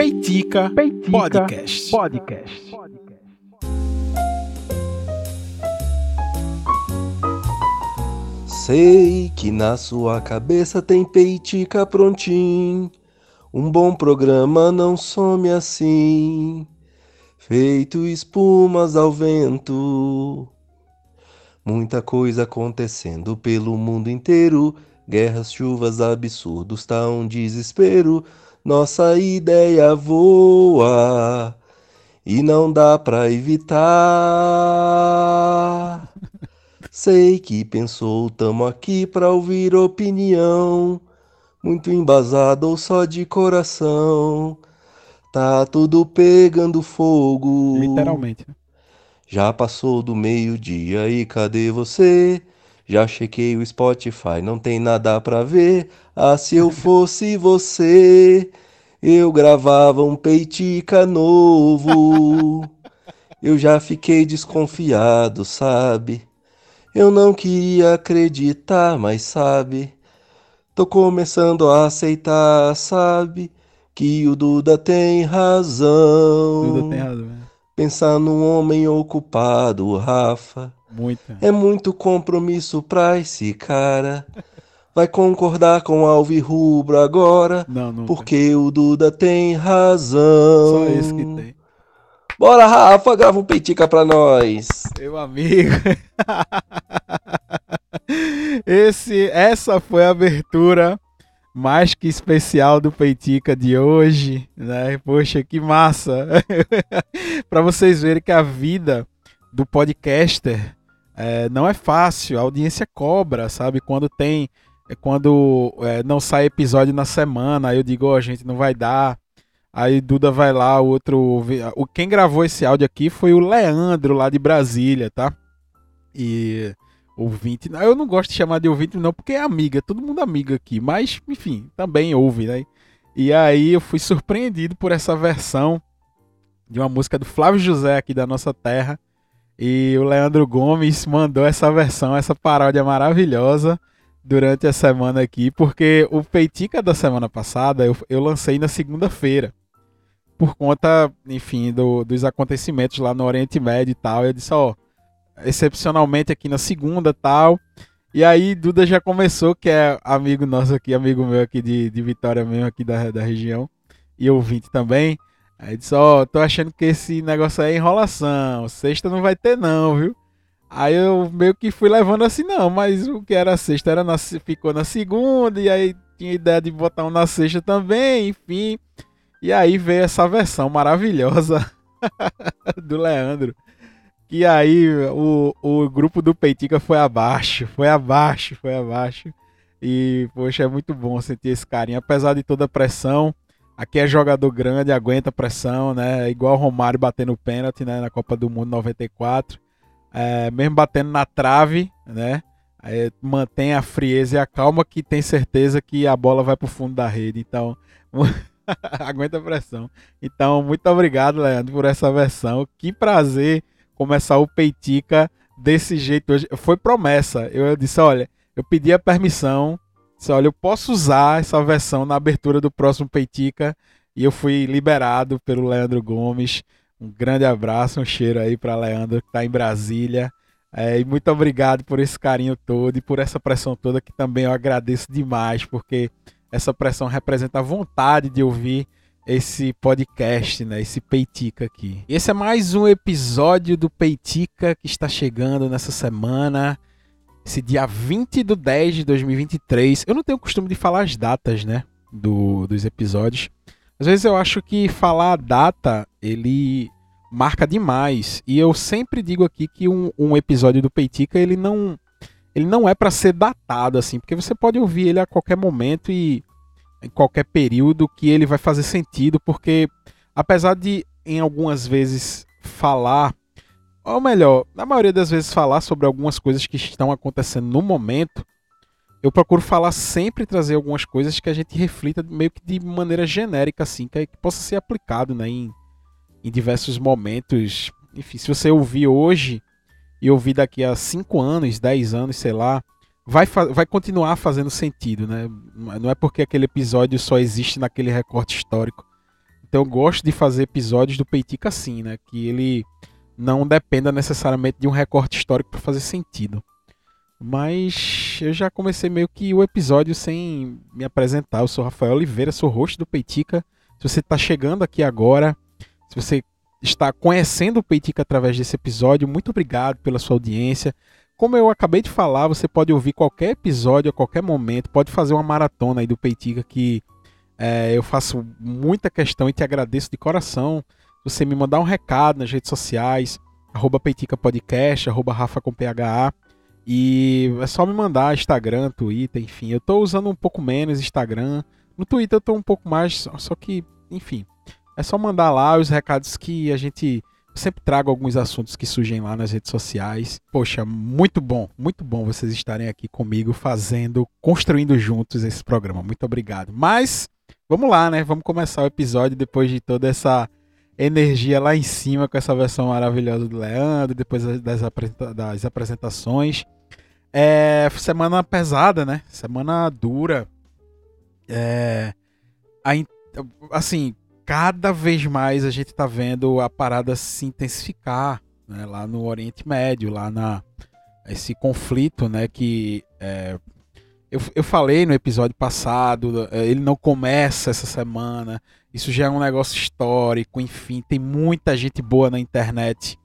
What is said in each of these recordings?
Peitica, Peitica Podcast. Podcast. Sei que na sua cabeça tem peitica prontinho. Um bom programa não some assim, feito espumas ao vento. Muita coisa acontecendo pelo mundo inteiro, guerras, chuvas, absurdos, tá um desespero. Nossa ideia voa e não dá pra evitar. Sei que pensou, tamo aqui pra ouvir opinião, muito embasado ou só de coração. Tá tudo pegando fogo. Literalmente. Já passou do meio-dia e cadê você? Já chequei o Spotify, não tem nada pra ver. Ah, se eu fosse você, eu gravava um peitica novo. Eu já fiquei desconfiado, sabe? Eu não queria acreditar, mas sabe? Tô começando a aceitar, sabe? Que o Duda tem razão. Duda tem razão. né? Pensar num homem ocupado, Rafa. Muito. É muito compromisso pra esse cara. Vai concordar com Alvi Rubro agora, Não, não. porque o Duda tem razão. Só isso que tem. Bora, Rafa, grava um peitica pra nós. Meu amigo. Esse, essa foi a abertura mais que especial do Peitica de hoje, né? Poxa, que massa! Para vocês verem que a vida do podcaster é, não é fácil, a audiência cobra, sabe? Quando tem, é, quando é, não sai episódio na semana, aí eu digo, ó, gente, não vai dar. Aí Duda vai lá, o outro. O, quem gravou esse áudio aqui foi o Leandro, lá de Brasília, tá? E ouvinte. Eu não gosto de chamar de ouvinte, não, porque é amiga, todo mundo amigo aqui. Mas, enfim, também ouve, né? E aí eu fui surpreendido por essa versão de uma música do Flávio José aqui da nossa terra. E o Leandro Gomes mandou essa versão, essa paródia maravilhosa durante a semana aqui, porque o Peitica da semana passada eu, eu lancei na segunda-feira por conta, enfim, do, dos acontecimentos lá no Oriente Médio e tal. Eu disse, ó, excepcionalmente aqui na segunda tal. E aí Duda já começou, que é amigo nosso aqui, amigo meu aqui de, de Vitória mesmo, aqui da, da região, e ouvinte também. Aí disse, ó, tô achando que esse negócio aí é enrolação, sexta não vai ter não, viu? Aí eu meio que fui levando assim, não, mas o que era sexta era na, ficou na segunda, e aí tinha ideia de botar um na sexta também, enfim. E aí veio essa versão maravilhosa do Leandro. Que aí o, o grupo do Peitica foi abaixo, foi abaixo, foi abaixo. E, poxa, é muito bom sentir esse carinho. Apesar de toda a pressão, aqui é jogador grande, aguenta pressão, né? Igual o Romário batendo pênalti né? na Copa do Mundo 94. É, mesmo batendo na trave, né? Aí mantém a frieza e a calma que tem certeza que a bola vai pro fundo da rede. Então, aguenta a pressão. Então, muito obrigado, Leandro, por essa versão. Que prazer começar o Peitica desse jeito hoje. Foi promessa. Eu disse, olha, eu pedi a permissão. Disse, olha, eu posso usar essa versão na abertura do próximo Peitica. E eu fui liberado pelo Leandro Gomes. Um grande abraço, um cheiro aí para Leandro, que está em Brasília. É, e muito obrigado por esse carinho todo e por essa pressão toda, que também eu agradeço demais, porque essa pressão representa a vontade de ouvir esse podcast, né? Esse Peitica aqui. Esse é mais um episódio do Peitica que está chegando nessa semana. Esse dia 20 do 10 de 2023. Eu não tenho o costume de falar as datas, né? Do, dos episódios. Às vezes eu acho que falar a data, ele marca demais. E eu sempre digo aqui que um, um episódio do Peitica, ele não ele não é para ser datado assim, porque você pode ouvir ele a qualquer momento e em qualquer período que ele vai fazer sentido, porque apesar de em algumas vezes falar, ou melhor, na maioria das vezes falar sobre algumas coisas que estão acontecendo no momento, eu procuro falar sempre trazer algumas coisas que a gente reflita meio que de maneira genérica assim, que, possa ser aplicado, né, em, em diversos momentos. Enfim, se você ouvir hoje e ouvir daqui a 5 anos, 10 anos, sei lá, vai, vai continuar fazendo sentido, né? Não é porque aquele episódio só existe naquele recorte histórico Então eu gosto de fazer episódios do Peitica assim, né? Que ele não dependa necessariamente de um recorte histórico para fazer sentido. Mas eu já comecei meio que o episódio sem me apresentar. Eu sou Rafael Oliveira, sou host do Peitica. Se você está chegando aqui agora, se você está conhecendo o Peitica através desse episódio, muito obrigado pela sua audiência. Como eu acabei de falar, você pode ouvir qualquer episódio a qualquer momento, pode fazer uma maratona aí do Peitica que é, eu faço muita questão e te agradeço de coração. Você me mandar um recado nas redes sociais, arroba Peitica Podcast, arroba Rafa com PHA. E é só me mandar Instagram, Twitter, enfim. Eu tô usando um pouco menos Instagram. No Twitter eu tô um pouco mais, só que, enfim. É só mandar lá os recados que a gente sempre trago alguns assuntos que surgem lá nas redes sociais. Poxa, muito bom, muito bom vocês estarem aqui comigo fazendo, construindo juntos esse programa. Muito obrigado. Mas vamos lá, né? Vamos começar o episódio depois de toda essa energia lá em cima com essa versão maravilhosa do Leandro, depois das, das apresentações. É semana pesada, né? Semana dura. É, assim, cada vez mais a gente tá vendo a parada se intensificar né? lá no Oriente Médio, lá na esse conflito, né? Que é, eu, eu falei no episódio passado, é, ele não começa essa semana. Isso já é um negócio histórico, enfim, tem muita gente boa na internet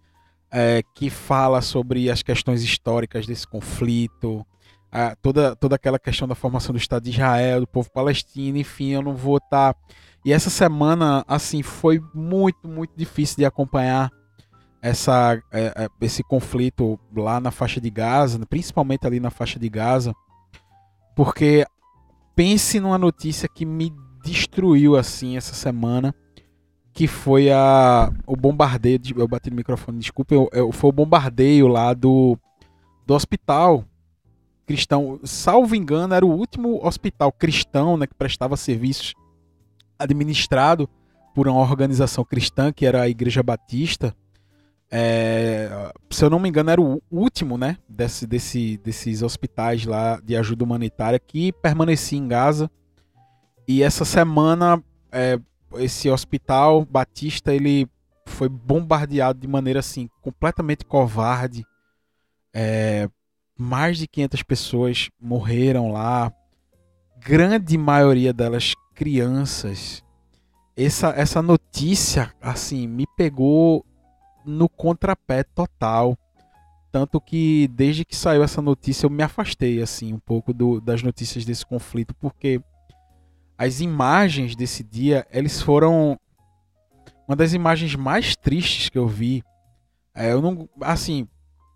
é, que fala sobre as questões históricas desse conflito, a, toda, toda aquela questão da formação do Estado de Israel, do povo palestino, enfim, eu não vou estar. Tá... E essa semana, assim, foi muito, muito difícil de acompanhar essa, é, é, esse conflito lá na faixa de Gaza, principalmente ali na faixa de Gaza, porque pense numa notícia que me destruiu assim essa semana que foi a, o bombardeio. De, eu bati no microfone, desculpa. Eu, eu, foi o bombardeio lá do, do hospital cristão. Salvo engano, era o último hospital cristão né, que prestava serviços administrado por uma organização cristã, que era a Igreja Batista. É, se eu não me engano, era o último né, desse, desse, desses hospitais lá de ajuda humanitária que permanecia em Gaza. E essa semana é, esse hospital Batista ele foi bombardeado de maneira assim completamente covarde. É, mais de 500 pessoas morreram lá, grande maioria delas crianças. Essa, essa notícia assim me pegou no contrapé total. Tanto que desde que saiu essa notícia eu me afastei assim um pouco do, das notícias desse conflito, porque as imagens desse dia, eles foram uma das imagens mais tristes que eu vi. É, eu não, assim,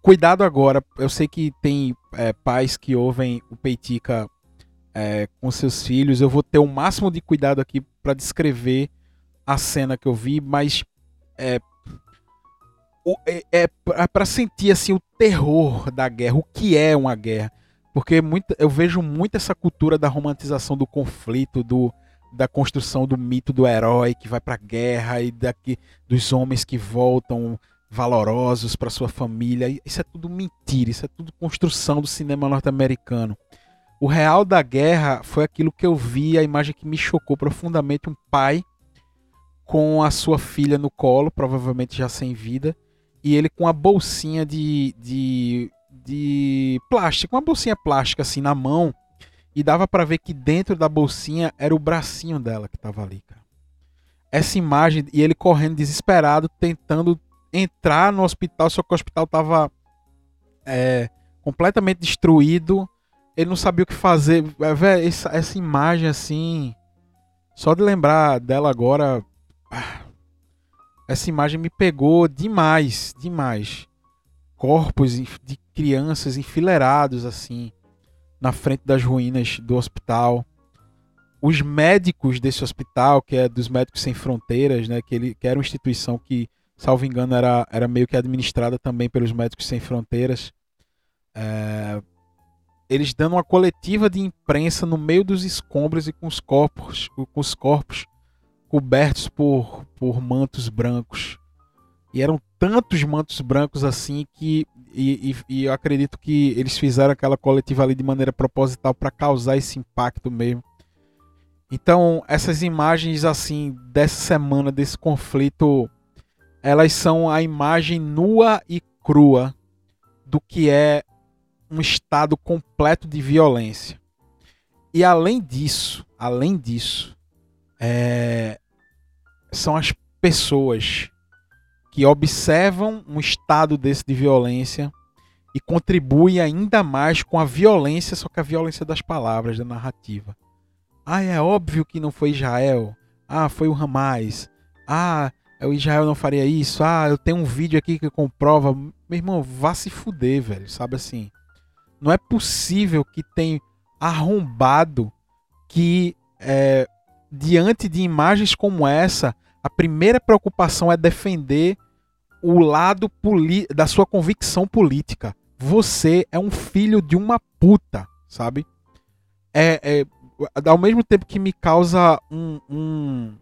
cuidado agora. Eu sei que tem é, pais que ouvem o Peitica é, com seus filhos. Eu vou ter o máximo de cuidado aqui para descrever a cena que eu vi, mas é, é, é para sentir assim o terror da guerra, o que é uma guerra. Porque muito, eu vejo muito essa cultura da romantização do conflito, do, da construção do mito do herói que vai para a guerra e daqui dos homens que voltam valorosos para sua família. Isso é tudo mentira, isso é tudo construção do cinema norte-americano. O real da guerra foi aquilo que eu vi, a imagem que me chocou profundamente, um pai com a sua filha no colo, provavelmente já sem vida, e ele com a bolsinha de, de de plástico, uma bolsinha plástica assim na mão, e dava para ver que dentro da bolsinha era o bracinho dela que tava ali, cara. Essa imagem e ele correndo desesperado, tentando entrar no hospital, só que o hospital tava é, completamente destruído. Ele não sabia o que fazer. É, véio, essa, essa imagem assim, só de lembrar dela agora, ah, essa imagem me pegou demais, demais corpos de crianças enfileirados assim na frente das ruínas do hospital. Os médicos desse hospital, que é dos Médicos Sem Fronteiras, né, que, ele, que era uma instituição que, salvo engano, era, era meio que administrada também pelos Médicos Sem Fronteiras, é, eles dando uma coletiva de imprensa no meio dos escombros e com os corpos, com os corpos cobertos por, por mantos brancos. E eram tantos mantos brancos assim que. E, e, e eu acredito que eles fizeram aquela coletiva ali de maneira proposital para causar esse impacto mesmo. Então, essas imagens assim dessa semana desse conflito, elas são a imagem nua e crua do que é um estado completo de violência. E além disso, além disso, é, são as pessoas que observam um estado desse de violência e contribuem ainda mais com a violência, só que a violência das palavras, da narrativa. Ah, é óbvio que não foi Israel. Ah, foi o Hamas. Ah, o Israel não faria isso. Ah, eu tenho um vídeo aqui que comprova. Meu irmão, vá se fuder, velho. Sabe assim? Não é possível que tem arrombado que é, diante de imagens como essa, a primeira preocupação é defender o lado da sua convicção política. Você é um filho de uma puta, sabe? É, é ao mesmo tempo que me causa um, um,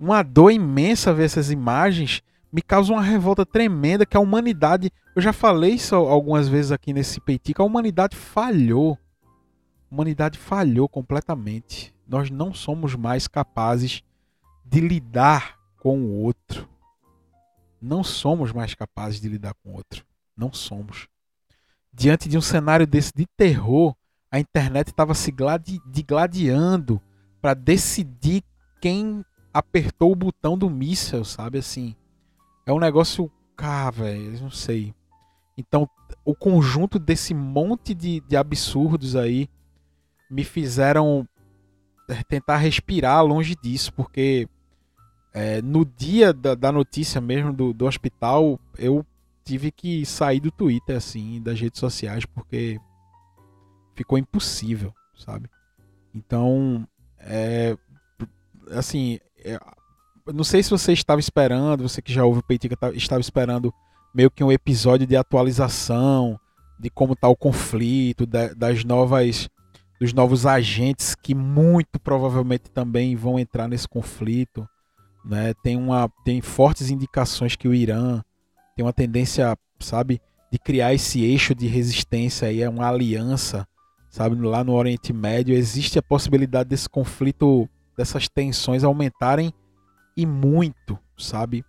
uma dor imensa ver essas imagens, me causa uma revolta tremenda que a humanidade. Eu já falei isso algumas vezes aqui nesse Peitica, a humanidade falhou. A humanidade falhou completamente. Nós não somos mais capazes de lidar com o outro. Não somos mais capazes de lidar com o outro. Não somos. Diante de um cenário desse de terror, a internet estava se gladi digladiando para decidir quem apertou o botão do míssel, sabe assim. É um negócio, cara, velho, não sei. Então, o conjunto desse monte de, de absurdos aí me fizeram é, tentar respirar longe disso, porque é, no dia da, da notícia mesmo do, do hospital, eu tive que sair do Twitter, assim, das redes sociais, porque ficou impossível, sabe? Então, é, assim, é, não sei se você estava esperando, você que já ouve o Peitica estava esperando meio que um episódio de atualização de como está o conflito, das novas dos novos agentes que muito provavelmente também vão entrar nesse conflito. Né? Tem, uma, tem fortes indicações que o Irã tem uma tendência, sabe, de criar esse eixo de resistência aí, é uma aliança, sabe, lá no Oriente Médio. Existe a possibilidade desse conflito, dessas tensões aumentarem e muito, sabe?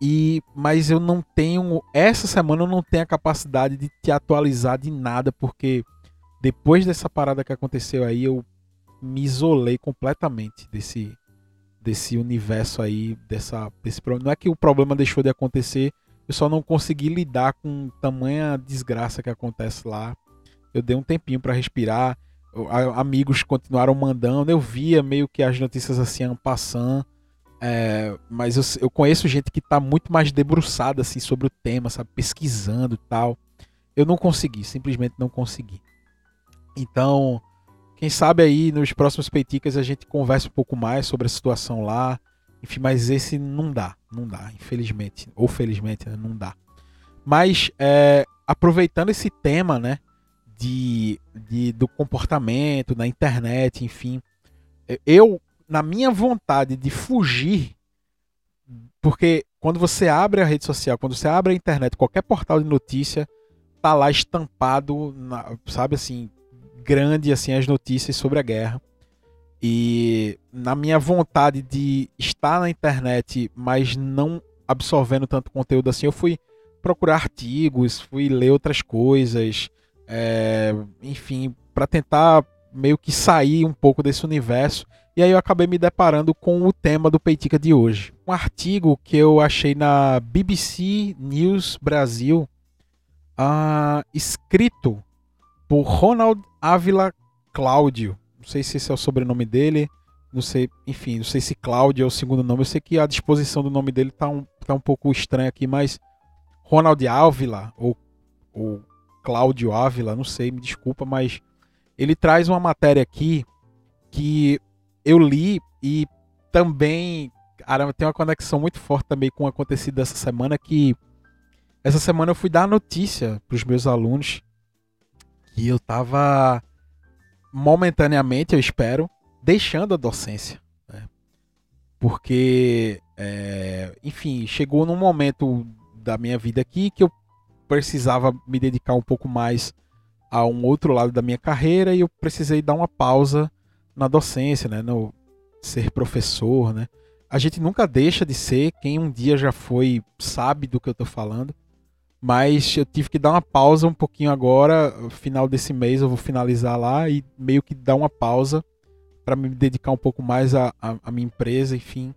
E mas eu não tenho essa semana eu não tenho a capacidade de te atualizar de nada porque depois dessa parada que aconteceu aí, eu me isolei completamente desse desse universo aí, dessa desse problema. Não é que o problema deixou de acontecer, eu só não consegui lidar com tamanha desgraça que acontece lá. Eu dei um tempinho para respirar. Amigos continuaram mandando, eu via meio que as notícias assim passando. É, mas eu, eu, conheço gente que está muito mais debruçada assim sobre o tema, sabe, pesquisando e tal. Eu não consegui, simplesmente não consegui. Então, quem sabe aí nos próximos Peiticas a gente conversa um pouco mais sobre a situação lá. Enfim, mas esse não dá, não dá, infelizmente. Ou felizmente, né, não dá. Mas, é, aproveitando esse tema, né, de, de, do comportamento na internet, enfim, eu, na minha vontade de fugir, porque quando você abre a rede social, quando você abre a internet, qualquer portal de notícia, tá lá estampado, na, sabe assim, grande assim as notícias sobre a guerra. E na minha vontade de estar na internet, mas não absorvendo tanto conteúdo assim, eu fui procurar artigos, fui ler outras coisas, é, enfim, para tentar meio que sair um pouco desse universo. E aí eu acabei me deparando com o tema do Peitica de hoje. Um artigo que eu achei na BBC News Brasil, uh, escrito por Ronald Ávila Cláudio. Não sei se esse é o sobrenome dele. Não sei, enfim, não sei se Cláudio é o segundo nome. Eu sei que a disposição do nome dele tá um, tá um pouco estranha aqui, mas Ronald Ávila ou, ou Cláudio Ávila, não sei, me desculpa, mas ele traz uma matéria aqui que eu li e também tem uma conexão muito forte também com o acontecido dessa semana que essa semana eu fui dar a notícia para os meus alunos que eu tava momentaneamente, eu espero, deixando a docência. Né? Porque, é, enfim, chegou num momento da minha vida aqui que eu precisava me dedicar um pouco mais a um outro lado da minha carreira e eu precisei dar uma pausa na docência, né? No ser professor, né? A gente nunca deixa de ser quem um dia já foi, sabe do que eu tô falando. Mas eu tive que dar uma pausa um pouquinho agora, final desse mês eu vou finalizar lá e meio que dar uma pausa para me dedicar um pouco mais à, à, minha empresa, enfim.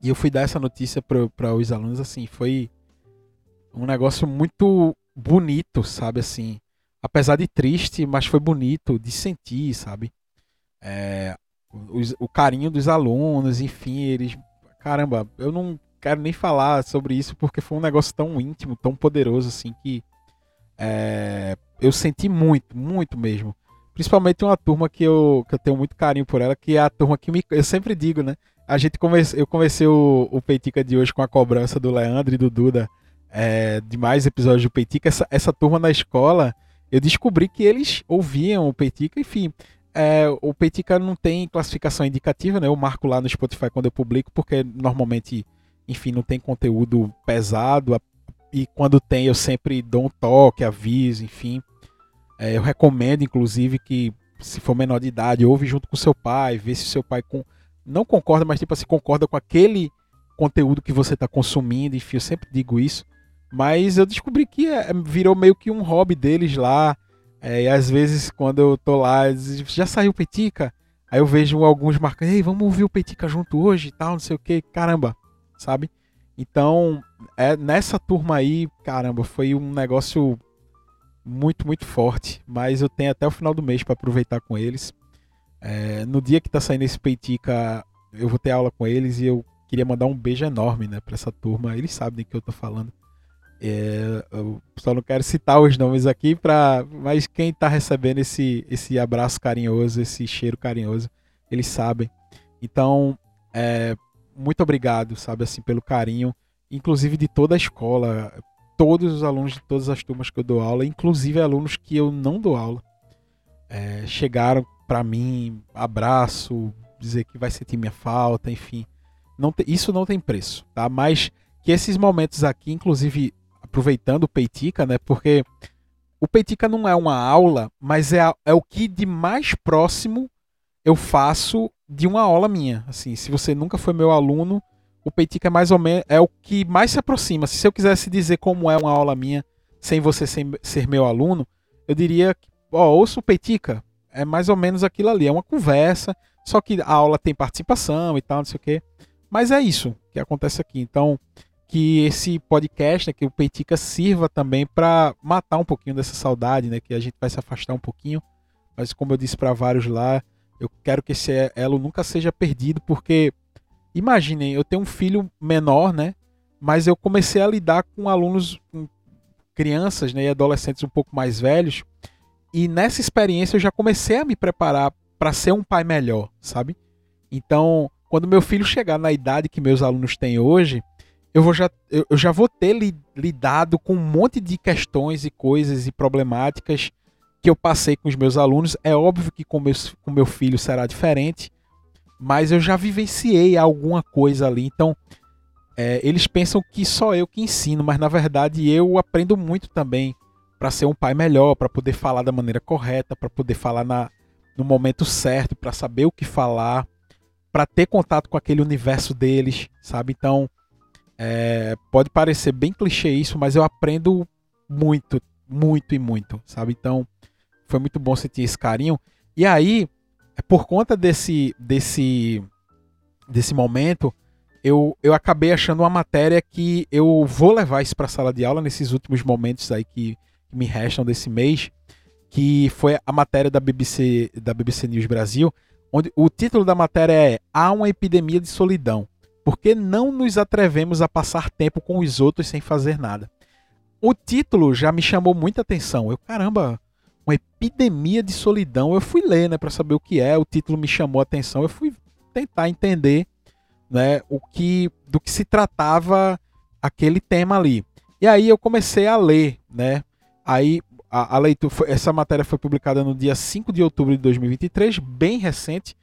E eu fui dar essa notícia para os alunos, assim, foi um negócio muito bonito, sabe, assim. Apesar de triste, mas foi bonito de sentir, sabe. É, o, o carinho dos alunos, enfim, eles... Caramba, eu não quero nem falar sobre isso porque foi um negócio tão íntimo, tão poderoso, assim, que é, eu senti muito, muito mesmo. Principalmente uma turma que eu, que eu tenho muito carinho por ela, que é a turma que me. Eu sempre digo, né? A gente eu comecei o, o Peitica de hoje com a cobrança do Leandro e do Duda é, de mais episódios do Peitica. Essa, essa turma na escola, eu descobri que eles ouviam o Peitica, enfim. É, o Peitica não tem classificação indicativa, né? Eu marco lá no Spotify quando eu publico, porque normalmente, enfim, não tem conteúdo pesado. E quando tem, eu sempre dou um toque, aviso, enfim. É, eu recomendo, inclusive, que se for menor de idade, ouve junto com seu pai, vê se seu pai com... não concorda, mas tipo assim, concorda com aquele conteúdo que você está consumindo, enfim, eu sempre digo isso. Mas eu descobri que é, virou meio que um hobby deles lá. É, e às vezes, quando eu tô lá, já saiu Petica? Aí eu vejo alguns marcando, ei, vamos ouvir o Petica junto hoje e tal, não sei o que, caramba, sabe? Então, é, nessa turma aí, caramba, foi um negócio muito, muito forte. Mas eu tenho até o final do mês para aproveitar com eles. É, no dia que tá saindo esse Peitica, eu vou ter aula com eles e eu queria mandar um beijo enorme né, para essa turma. Eles sabem do que eu tô falando. É, eu só não quero citar os nomes aqui, pra, mas quem está recebendo esse, esse abraço carinhoso, esse cheiro carinhoso, eles sabem. Então, é, muito obrigado, sabe, assim, pelo carinho, inclusive de toda a escola todos os alunos de todas as turmas que eu dou aula, inclusive alunos que eu não dou aula, é, chegaram para mim, abraço, dizer que vai sentir minha falta, enfim. Não te, isso não tem preço, tá? Mas que esses momentos aqui, inclusive aproveitando o Peitica, né? Porque o Peitica não é uma aula, mas é, a, é o que de mais próximo eu faço de uma aula minha. Assim, se você nunca foi meu aluno, o Peitica é mais ou menos é o que mais se aproxima. Se eu quisesse dizer como é uma aula minha sem você ser, ser meu aluno, eu diria, ó, ouça o Peitica, é mais ou menos aquilo ali, é uma conversa, só que a aula tem participação e tal, não sei o quê. Mas é isso que acontece aqui. Então, que esse podcast, né, que o Peitica sirva também para matar um pouquinho dessa saudade, né, que a gente vai se afastar um pouquinho. Mas como eu disse para vários lá, eu quero que esse elo nunca seja perdido, porque Imaginem, eu tenho um filho menor, né? Mas eu comecei a lidar com alunos, com crianças né, e adolescentes um pouco mais velhos. E nessa experiência eu já comecei a me preparar para ser um pai melhor, sabe? Então, quando meu filho chegar na idade que meus alunos têm hoje, eu, vou já, eu, já vou ter li, lidado com um monte de questões e coisas e problemáticas que eu passei com os meus alunos. É óbvio que com, meus, com meu filho será diferente, mas eu já vivenciei alguma coisa ali. Então, é, eles pensam que só eu que ensino, mas na verdade eu aprendo muito também para ser um pai melhor, para poder falar da maneira correta, para poder falar na, no momento certo, para saber o que falar, para ter contato com aquele universo deles, sabe? Então, é, pode parecer bem clichê isso, mas eu aprendo muito, muito e muito, sabe? Então, foi muito bom sentir esse carinho. E aí, por conta desse desse desse momento, eu, eu acabei achando uma matéria que eu vou levar isso para a sala de aula nesses últimos momentos aí que, que, me restam desse mês, que foi a matéria da BBC da BBC News Brasil, onde o título da matéria é Há uma epidemia de solidão. Por que não nos atrevemos a passar tempo com os outros sem fazer nada? O título já me chamou muita atenção. Eu, caramba, uma epidemia de solidão. Eu fui ler, né, para saber o que é. O título me chamou a atenção. Eu fui tentar entender, né, o que do que se tratava aquele tema ali. E aí eu comecei a ler, né? Aí a, a leitura, essa matéria foi publicada no dia 5 de outubro de 2023, bem recente.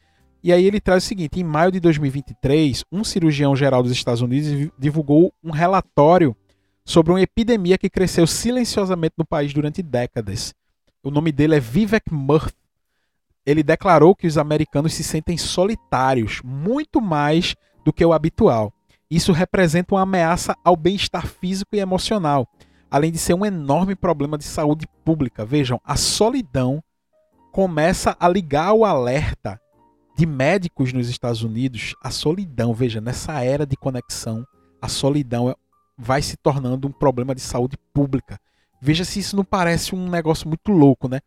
E aí ele traz o seguinte: em maio de 2023, um cirurgião geral dos Estados Unidos divulgou um relatório sobre uma epidemia que cresceu silenciosamente no país durante décadas. O nome dele é Vivek Murthy. ele declarou que os americanos se sentem solitários muito mais do que o habitual. Isso representa uma ameaça ao bem-estar físico e emocional, além de ser um enorme problema de saúde pública. Vejam, a solidão começa a ligar o alerta de médicos nos Estados Unidos. A solidão, veja, nessa era de conexão, a solidão vai se tornando um problema de saúde pública. Veja se isso não parece um negócio muito louco, né?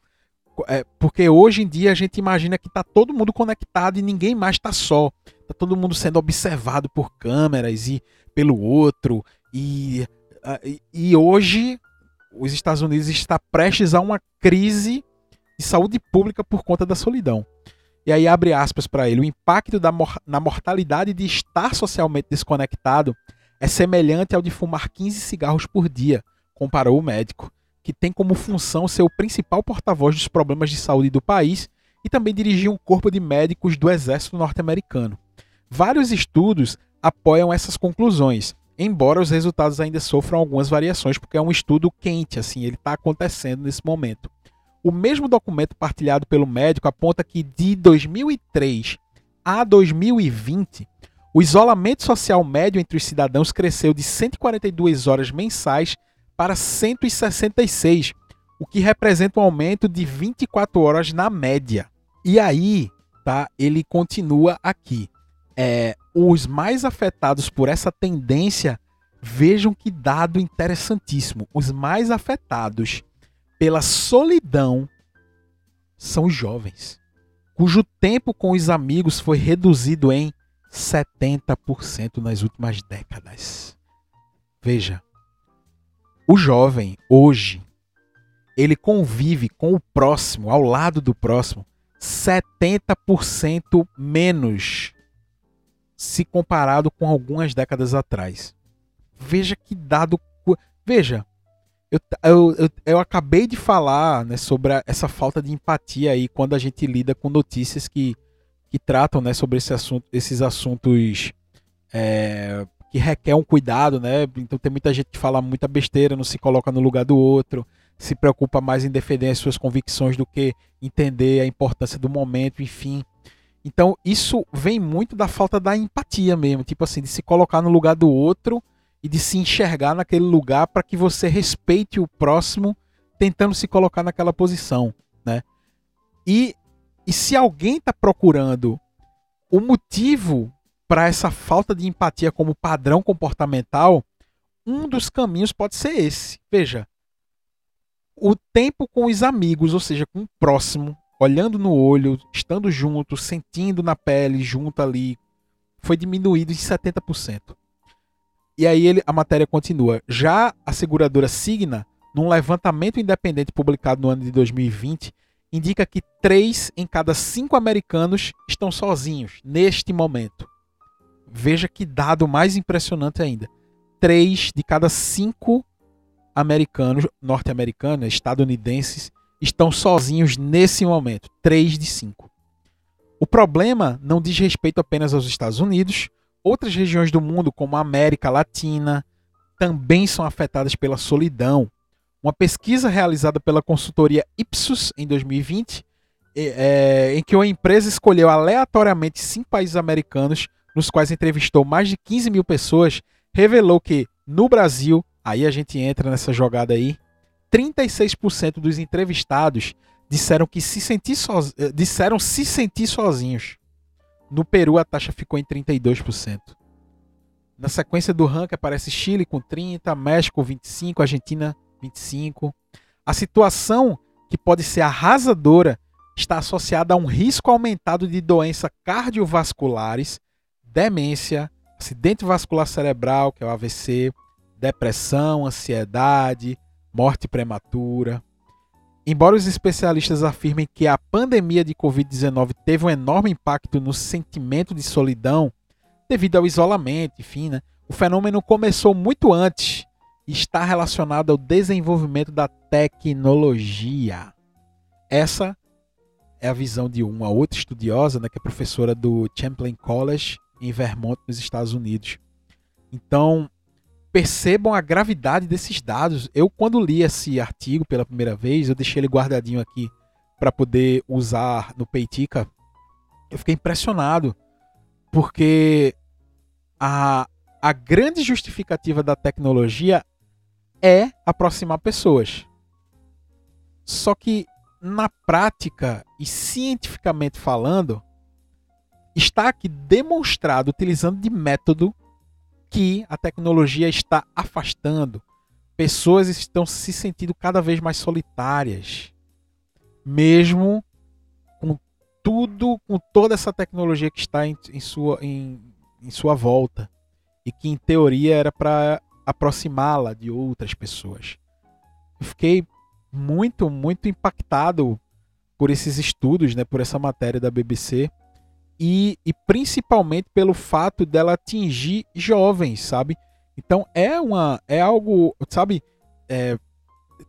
É, porque hoje em dia a gente imagina que está todo mundo conectado e ninguém mais está só. Está todo mundo sendo observado por câmeras e pelo outro. E, e hoje os Estados Unidos está prestes a uma crise de saúde pública por conta da solidão. E aí abre aspas para ele. O impacto da mor na mortalidade de estar socialmente desconectado é semelhante ao de fumar 15 cigarros por dia, comparou o médico que tem como função ser o principal porta-voz dos problemas de saúde do país e também dirigir um corpo de médicos do exército norte-americano. Vários estudos apoiam essas conclusões, embora os resultados ainda sofram algumas variações, porque é um estudo quente, assim, ele está acontecendo nesse momento. O mesmo documento partilhado pelo médico aponta que de 2003 a 2020, o isolamento social médio entre os cidadãos cresceu de 142 horas mensais para 166, o que representa um aumento de 24 horas na média. E aí, tá? Ele continua aqui. É, os mais afetados por essa tendência, vejam que dado interessantíssimo. Os mais afetados pela solidão são os jovens, cujo tempo com os amigos foi reduzido em 70% nas últimas décadas. Veja, o jovem, hoje, ele convive com o próximo, ao lado do próximo, 70% menos se comparado com algumas décadas atrás. Veja que dado. Veja, eu, eu, eu, eu acabei de falar né, sobre a, essa falta de empatia aí quando a gente lida com notícias que, que tratam né, sobre esse assunto, esses assuntos é, que requer um cuidado, né? Então tem muita gente que fala muita besteira, não se coloca no lugar do outro, se preocupa mais em defender as suas convicções do que entender a importância do momento, enfim. Então isso vem muito da falta da empatia mesmo, tipo assim, de se colocar no lugar do outro e de se enxergar naquele lugar para que você respeite o próximo, tentando se colocar naquela posição, né? E, e se alguém está procurando o motivo para essa falta de empatia como padrão comportamental, um dos caminhos pode ser esse. Veja, o tempo com os amigos, ou seja, com o próximo, olhando no olho, estando junto, sentindo na pele, junto ali, foi diminuído em 70%. E aí ele, a matéria continua. Já a seguradora Signa, num levantamento independente publicado no ano de 2020, indica que 3 em cada 5 americanos estão sozinhos neste momento. Veja que dado mais impressionante ainda. Três de cada cinco americanos, norte-americanos, estadunidenses, estão sozinhos nesse momento. Três de cinco. O problema não diz respeito apenas aos Estados Unidos. Outras regiões do mundo, como a América Latina, também são afetadas pela solidão. Uma pesquisa realizada pela consultoria Ipsos em 2020, é, em que uma empresa escolheu aleatoriamente cinco países americanos nos quais entrevistou mais de 15 mil pessoas, revelou que no Brasil, aí a gente entra nessa jogada aí, 36% dos entrevistados disseram que se sentir soz... Eh, disseram se sentir sozinhos. No Peru a taxa ficou em 32%. Na sequência do ranking aparece Chile com 30, México 25, Argentina 25. A situação que pode ser arrasadora está associada a um risco aumentado de doenças cardiovasculares demência, acidente vascular cerebral, que é o AVC, depressão, ansiedade, morte prematura. Embora os especialistas afirmem que a pandemia de Covid-19 teve um enorme impacto no sentimento de solidão devido ao isolamento, enfim, né, o fenômeno começou muito antes e está relacionado ao desenvolvimento da tecnologia. Essa é a visão de uma outra estudiosa, né, que é professora do Champlain College em Vermont, nos Estados Unidos. Então, percebam a gravidade desses dados. Eu, quando li esse artigo pela primeira vez, eu deixei ele guardadinho aqui para poder usar no Peitica, eu fiquei impressionado, porque a, a grande justificativa da tecnologia é aproximar pessoas. Só que na prática e cientificamente falando, está aqui demonstrado, utilizando de método, que a tecnologia está afastando. Pessoas estão se sentindo cada vez mais solitárias. Mesmo com tudo, com toda essa tecnologia que está em, em sua, em, em sua volta. E que, em teoria, era para aproximá-la de outras pessoas. Eu fiquei muito, muito impactado por esses estudos, né, por essa matéria da BBC e, e principalmente pelo fato dela atingir jovens, sabe? Então é uma é algo, sabe? É,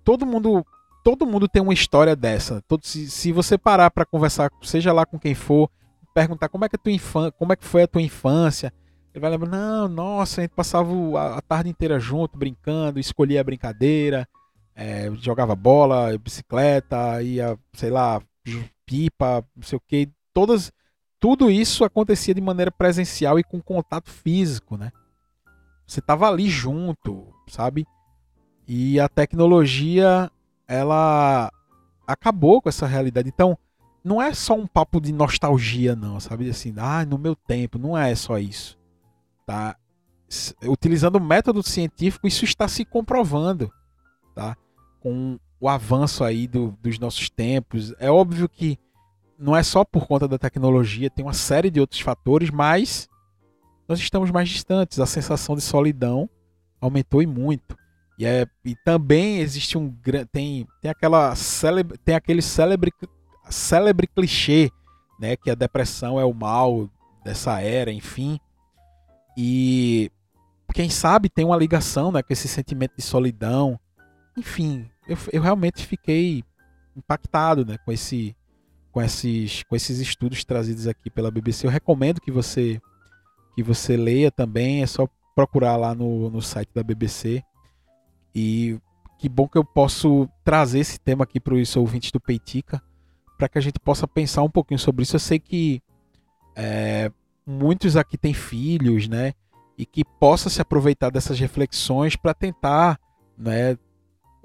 todo mundo todo mundo tem uma história dessa. Todo, se, se você parar para conversar, seja lá com quem for, perguntar como é que a tua infância, como é que foi a tua infância, ele vai lembrar, não, nossa, a gente passava a, a tarde inteira junto, brincando, escolhia a brincadeira, é, jogava bola, bicicleta, ia, sei lá, pipa, não sei o que, todas tudo isso acontecia de maneira presencial e com contato físico, né? Você tava ali junto, sabe? E a tecnologia, ela acabou com essa realidade. Então, não é só um papo de nostalgia, não, sabe? Assim, ah, no meu tempo, não é só isso. Tá? Utilizando o método científico, isso está se comprovando, tá? Com o avanço aí do, dos nossos tempos. É óbvio que não é só por conta da tecnologia, tem uma série de outros fatores, mas nós estamos mais distantes. A sensação de solidão aumentou e muito. E, é, e também existe um tem tem aquela tem aquele célebre célebre clichê, né, que a depressão é o mal dessa era, enfim. E quem sabe tem uma ligação, né, com esse sentimento de solidão. Enfim, eu, eu realmente fiquei impactado, né, com esse com esses, com esses estudos trazidos aqui pela BBC. Eu recomendo que você que você leia também, é só procurar lá no, no site da BBC. E que bom que eu posso trazer esse tema aqui para os ouvintes do Peitica, para que a gente possa pensar um pouquinho sobre isso. Eu sei que é, muitos aqui têm filhos, né? E que possa se aproveitar dessas reflexões para tentar, né,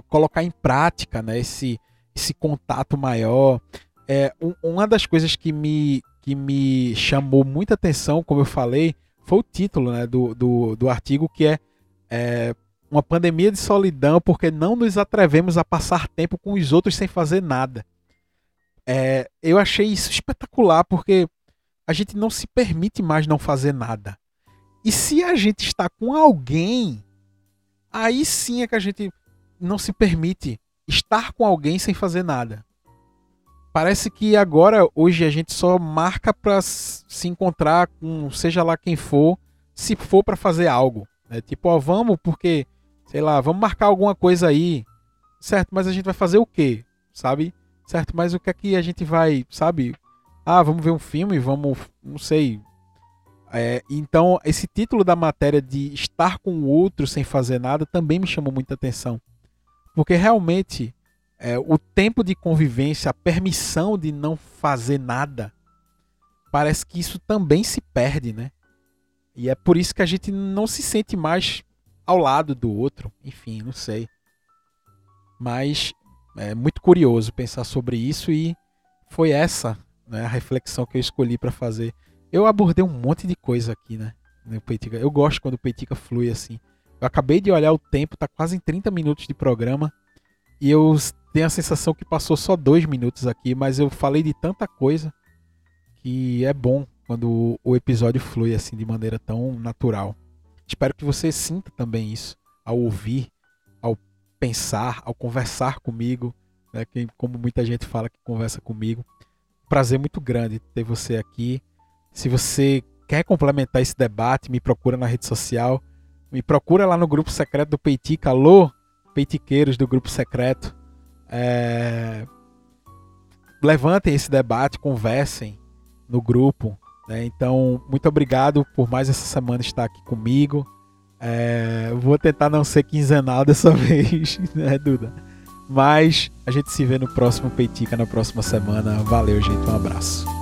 colocar em prática, né, esse, esse contato maior. É, um, uma das coisas que me, que me chamou muita atenção, como eu falei, foi o título né, do, do, do artigo, que é, é Uma pandemia de solidão porque não nos atrevemos a passar tempo com os outros sem fazer nada. É, eu achei isso espetacular porque a gente não se permite mais não fazer nada. E se a gente está com alguém, aí sim é que a gente não se permite estar com alguém sem fazer nada parece que agora, hoje, a gente só marca para se encontrar com seja lá quem for, se for para fazer algo. Né? Tipo, ó, vamos porque, sei lá, vamos marcar alguma coisa aí, certo? Mas a gente vai fazer o quê? Sabe? Certo? Mas o que é que a gente vai, sabe? Ah, vamos ver um filme, vamos, não sei. É, então, esse título da matéria de estar com o outro sem fazer nada também me chamou muita atenção. Porque realmente é, o tempo de convivência, a permissão de não fazer nada, parece que isso também se perde, né? E é por isso que a gente não se sente mais ao lado do outro. Enfim, não sei. Mas é muito curioso pensar sobre isso e foi essa né, a reflexão que eu escolhi para fazer. Eu abordei um monte de coisa aqui, né? No Peitica. Eu gosto quando o Peitica flui assim. Eu acabei de olhar o tempo, tá quase em 30 minutos de programa. E eu tenho a sensação que passou só dois minutos aqui, mas eu falei de tanta coisa que é bom quando o episódio flui assim de maneira tão natural. Espero que você sinta também isso ao ouvir, ao pensar, ao conversar comigo, né, como muita gente fala que conversa comigo. Prazer muito grande ter você aqui. Se você quer complementar esse debate, me procura na rede social, me procura lá no grupo secreto do Peitica. Alô, peitiqueiros do grupo secreto. É... Levantem esse debate, conversem no grupo. Né? Então, muito obrigado por mais essa semana estar aqui comigo. É... Vou tentar não ser quinzenal dessa vez, né, Duda? Mas a gente se vê no próximo Peitica na próxima semana. Valeu, gente. Um abraço.